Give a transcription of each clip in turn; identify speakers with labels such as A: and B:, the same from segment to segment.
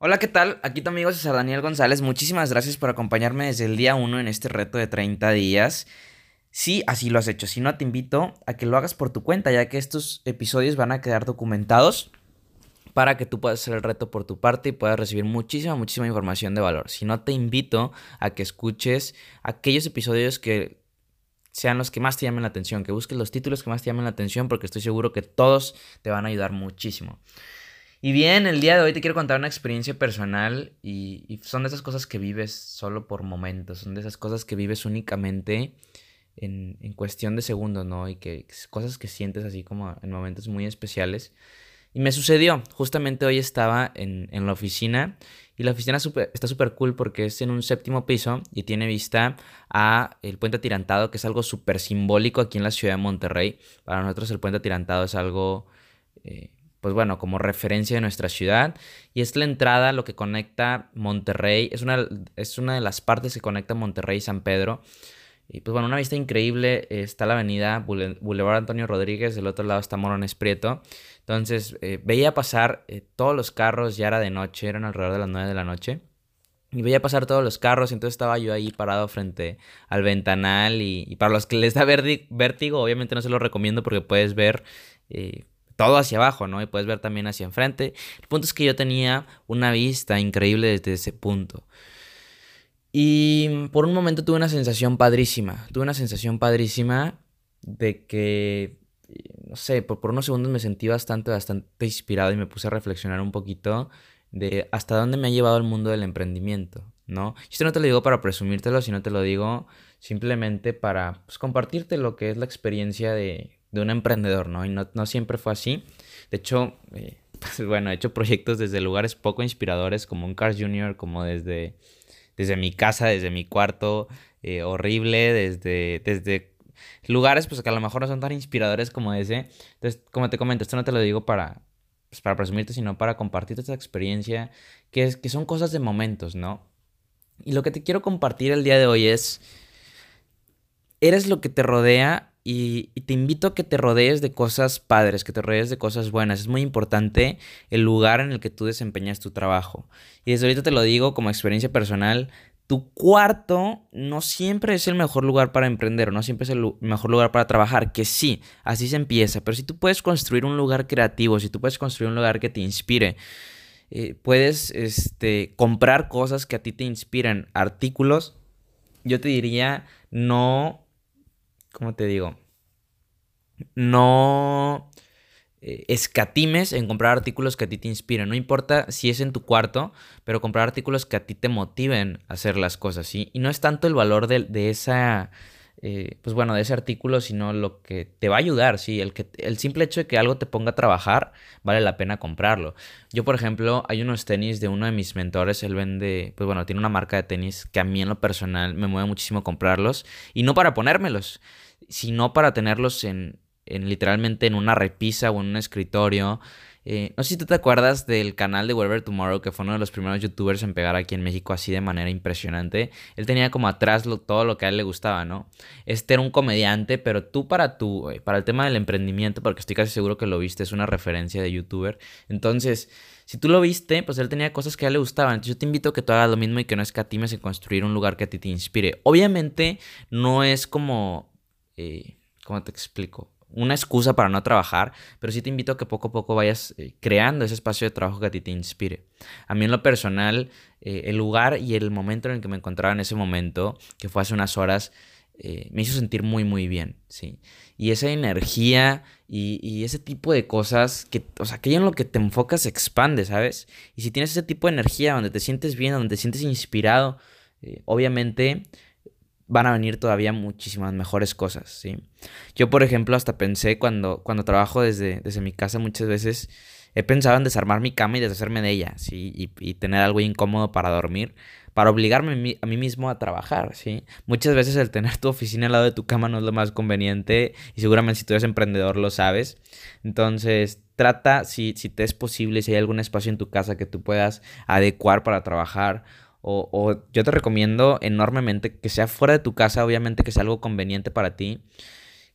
A: Hola, ¿qué tal? Aquí tu amigo César Daniel González. Muchísimas gracias por acompañarme desde el día 1 en este reto de 30 días. Si así lo has hecho, si no, te invito a que lo hagas por tu cuenta, ya que estos episodios van a quedar documentados para que tú puedas hacer el reto por tu parte y puedas recibir muchísima, muchísima información de valor. Si no, te invito a que escuches aquellos episodios que sean los que más te llamen la atención, que busques los títulos que más te llamen la atención, porque estoy seguro que todos te van a ayudar muchísimo. Y bien, el día de hoy te quiero contar una experiencia personal y, son de esas cosas que vives solo por momentos, son de esas cosas que vives únicamente en, cuestión de segundos, ¿no? Y que cosas que sientes así como en momentos muy especiales. Y me sucedió, justamente hoy estaba en, la oficina y la oficina está súper cool porque es en un séptimo piso y tiene vista a el puente atirantado, que es algo súper simbólico aquí en la ciudad de Monterrey. Para nosotros el puente atirantado es algo... Eh, pues bueno, como referencia de nuestra ciudad. Y es la entrada, lo que conecta Monterrey, es una, es una de las partes que conecta Monterrey y San Pedro. Y pues bueno, una vista increíble, está la avenida Boulevard Antonio Rodríguez, del otro lado está Morones Prieto. Entonces eh, veía pasar eh, todos los carros, ya era de noche, eran alrededor de las 9 de la noche. Y veía pasar todos los carros, entonces estaba yo ahí parado frente al ventanal. Y, para los que les da vértigo, obviamente no se lo recomiendo porque puedes ver eh, todo hacia abajo, ¿no? Y puedes ver también hacia enfrente. El punto es que yo tenía una vista increíble desde ese punto. Y por un momento tuve una sensación padrísima. Tuve una sensación padrísima de que, no sé, por, unos segundos me sentí bastante, bastante inspirado y me puse a reflexionar un poquito de hasta dónde me ha llevado el mundo del emprendimiento, ¿no? Y esto no te lo digo para presumírtelo, sino te lo digo simplemente para pues, compartirte lo que es la experiencia de, de un emprendedor, ¿no? Y no, siempre fue así. De hecho, eh, pues, bueno, he hecho proyectos desde lugares poco inspiradores como un Cars Junior, como desde, desde mi casa, desde mi cuarto, eh, horrible, desde, desde lugares pues que a lo mejor no son tan inspiradores como ese. Entonces, como te comento, esto no te lo digo para, pues, para presumirte, sino para compartirte esta experiencia, que, es, que son cosas de momentos, ¿no? Y lo que te quiero compartir el día de hoy es, eres lo que te rodea y, te invito a que te rodees de cosas padres, que te rodees de cosas buenas. Es muy importante el lugar en el que tú desempeñas tu trabajo. Y desde ahorita te lo digo como experiencia personal, tu cuarto no siempre es el mejor lugar para emprender, no siempre es el mejor lugar para trabajar, que sí, así se empieza, pero si tú puedes construir un lugar creativo, si tú puedes construir un lugar que te inspire, eh, puedes este, comprar cosas que a ti te inspiran, artículos, yo te diría, no ¿cómo te digo? No eh, escatimes en comprar artículos que a ti te inspiren. No importa si es en tu cuarto, pero comprar artículos que a ti te motiven a hacer las cosas, ¿sí? Y no es tanto el valor de, esa... Eh, pues bueno, de ese artículo, sino lo que te va a ayudar, ¿sí? El, que, el simple hecho de que algo te ponga a trabajar, vale la pena comprarlo. Yo, por ejemplo, hay unos tenis de uno de mis mentores, él vende, pues bueno, tiene una marca de tenis que a mí en lo personal me mueve muchísimo comprarlos, y no para ponérmelos, sino para tenerlos en, en literalmente en una repisa o en un escritorio. Eh, no sé si tú te acuerdas del canal de Wherever Tomorrow, que fue uno de los primeros youtubers en pegar aquí en México así de manera impresionante. Él tenía como atrás todo lo que a él le gustaba, ¿no? Este era un comediante, pero tú para tu, eh, para el tema del emprendimiento, porque estoy casi seguro que lo viste, es una referencia de youtuber. Entonces, si tú lo viste, pues él tenía cosas que a él le gustaban. Entonces yo te invito a que tú hagas lo mismo y que no escatimes en construir un lugar que a ti te inspire. Obviamente no es como eh, ¿cómo te explico? Una excusa para no trabajar, pero sí te invito a que poco a poco vayas eh, creando ese espacio de trabajo que a ti te inspire. A mí en lo personal, eh, el lugar y el momento en el que me encontraba en ese momento, que fue hace unas horas, me hizo sentir muy, muy bien, ¿sí? Y esa energía y, ese tipo de cosas, que, o sea, aquello en lo que te enfocas se expande, ¿sabes? Y si tienes ese tipo de energía donde te sientes bien, donde te sientes inspirado, obviamente van a venir todavía muchísimas mejores cosas, ¿sí? Yo, por ejemplo, hasta pensé cuando, cuando trabajo desde, desde mi casa muchas veces, he pensado en desarmar mi cama y deshacerme de ella, ¿sí? Y, tener algo incómodo para dormir, para obligarme a mí mismo a trabajar, ¿sí? Muchas veces el tener tu oficina al lado de tu cama no es lo más conveniente y seguramente si tú eres emprendedor lo sabes. Entonces, trata, si, si te es posible, si hay algún espacio en tu casa que tú puedas adecuar para trabajar o, yo te recomiendo enormemente que sea fuera de tu casa, obviamente que sea algo conveniente para ti.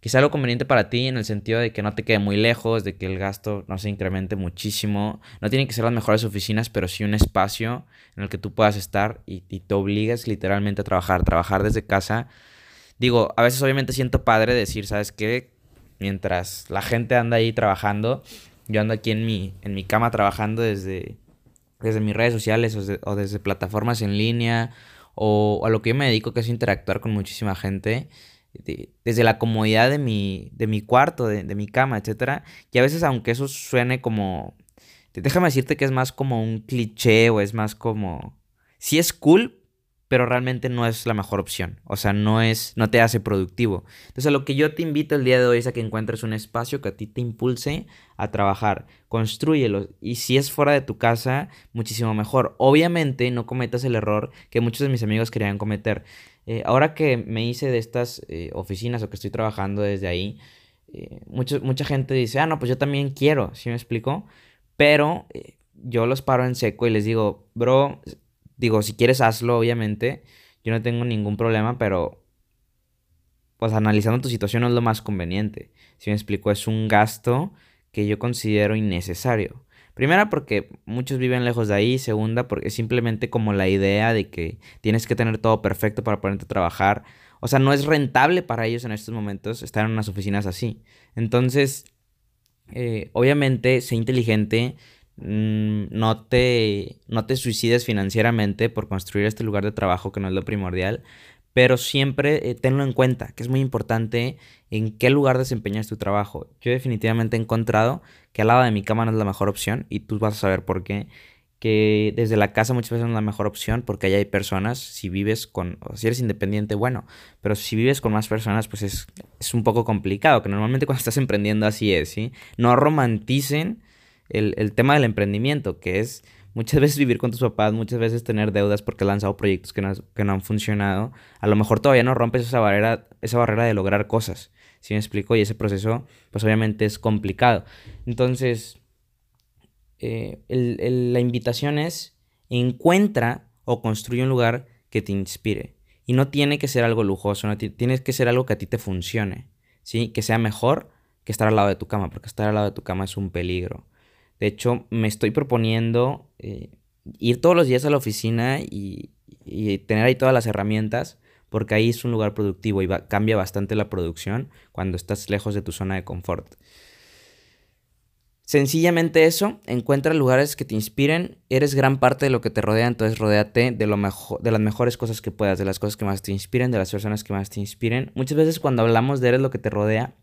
A: Que sea algo conveniente para ti en el sentido de que no te quede muy lejos, de que el gasto no se incremente muchísimo. No tienen que ser las mejores oficinas, pero sí un espacio en el que tú puedas estar y, te obligues literalmente a trabajar, trabajar desde casa. Digo, a veces obviamente siento padre decir, ¿sabes qué? Mientras la gente anda ahí trabajando, yo ando aquí en mi, en mi cama trabajando desde, desde mis redes sociales o, desde plataformas en línea o, a lo que yo me dedico que es interactuar con muchísima gente desde la comodidad de mi, de mi cuarto, de, mi cama, etcétera, y a veces aunque eso suene como déjame decirte que es más como un cliché o es más como sí es cool, pero realmente no es la mejor opción. O sea, no es, no te hace productivo. Entonces, lo que yo te invito el día de hoy es a que encuentres un espacio que a ti te impulse a trabajar. Construyelo. Y si es fuera de tu casa, muchísimo mejor. Obviamente, no cometas el error que muchos de mis amigos querían cometer. Eh, ahora que me hice de estas eh, oficinas o que estoy trabajando desde ahí, eh, mucha gente dice, ah, no, pues yo también quiero, ¿sí me explico? Pero yo los paro en seco y les digo, bro, Digo, si quieres hazlo, obviamente. Yo no tengo ningún problema, pero pues analizando tu situación no es lo más conveniente. Si me explico, es un gasto que yo considero innecesario. Primera porque muchos viven lejos de ahí, segunda porque es simplemente como la idea de que tienes que tener todo perfecto para ponerte a trabajar. O sea, no es rentable para ellos en estos momentos estar en unas oficinas así. Entonces, eh, obviamente, sé inteligente, no, te, no te suicides financieramente por construir este lugar de trabajo que no es lo primordial, pero siempre eh, tenlo en cuenta, que es muy importante en qué lugar desempeñas tu trabajo. Yo definitivamente he encontrado que al lado de mi cama no es la mejor opción y tú vas a saber por qué. Que desde la casa muchas veces no es la mejor opción porque allá hay personas, si vives con, o si eres independiente, bueno, pero si vives con más personas, pues es, es un poco complicado, que normalmente cuando estás emprendiendo así es, ¿sí? No romanticen el, tema del emprendimiento, que es muchas veces vivir con tus papás, muchas veces tener deudas porque has lanzado proyectos que no, que no han funcionado. A lo mejor todavía no rompes esa barrera, esa barrera de lograr cosas. ¿Sí me explico? Y ese proceso, pues obviamente es complicado. Entonces, eh, la invitación es encuentra o construye un lugar que te inspire. Y no tiene que ser algo lujoso, no tiene que ser algo que a ti te funcione, ¿sí? Que sea mejor que estar al lado de tu cama, porque estar al lado de tu cama es un peligro. De hecho, me estoy proponiendo eh, ir todos los días a la oficina y, tener ahí todas las herramientas, porque ahí es un lugar productivo y cambia bastante la producción cuando estás lejos de tu zona de confort. Sencillamente eso, encuentra lugares que te inspiren, eres gran parte de lo que te rodea, entonces rodéate de, lo de las mejores cosas que puedas, de las cosas que más te inspiren, de las personas que más te inspiren. Muchas veces cuando hablamos de eres lo que te rodea,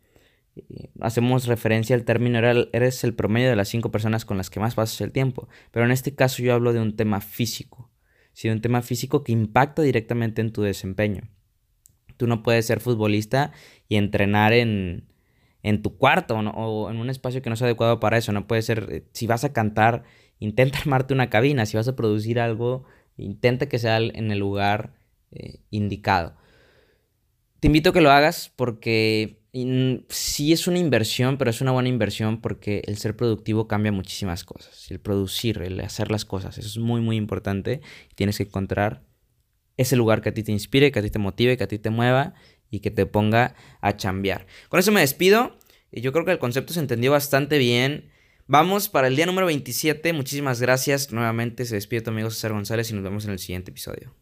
A: hacemos referencia al término eres el promedio de las cinco personas con las que más pasas el tiempo. Pero en este caso yo hablo de un tema físico, ¿sí? un tema físico que impacta directamente en tu desempeño. Tú no puedes ser futbolista y entrenar en, en tu cuarto o en un espacio que no sea adecuado para eso. No puede ser, eh, si vas a cantar, intenta armarte una cabina. Si vas a producir algo, intenta que sea en el lugar eh, indicado. Te invito a que lo hagas porque sí es una inversión, pero es una buena inversión porque el ser productivo cambia muchísimas cosas. El producir, el hacer las cosas, eso es muy, muy importante. Tienes que encontrar ese lugar que a ti te inspire, que a ti te motive, que a ti te mueva y que te ponga a chambear. Con eso me despido. Yo creo que el concepto se entendió bastante bien. Vamos para el día número 27. Muchísimas gracias. Nuevamente se despide tu amigo César González y nos vemos en el siguiente episodio.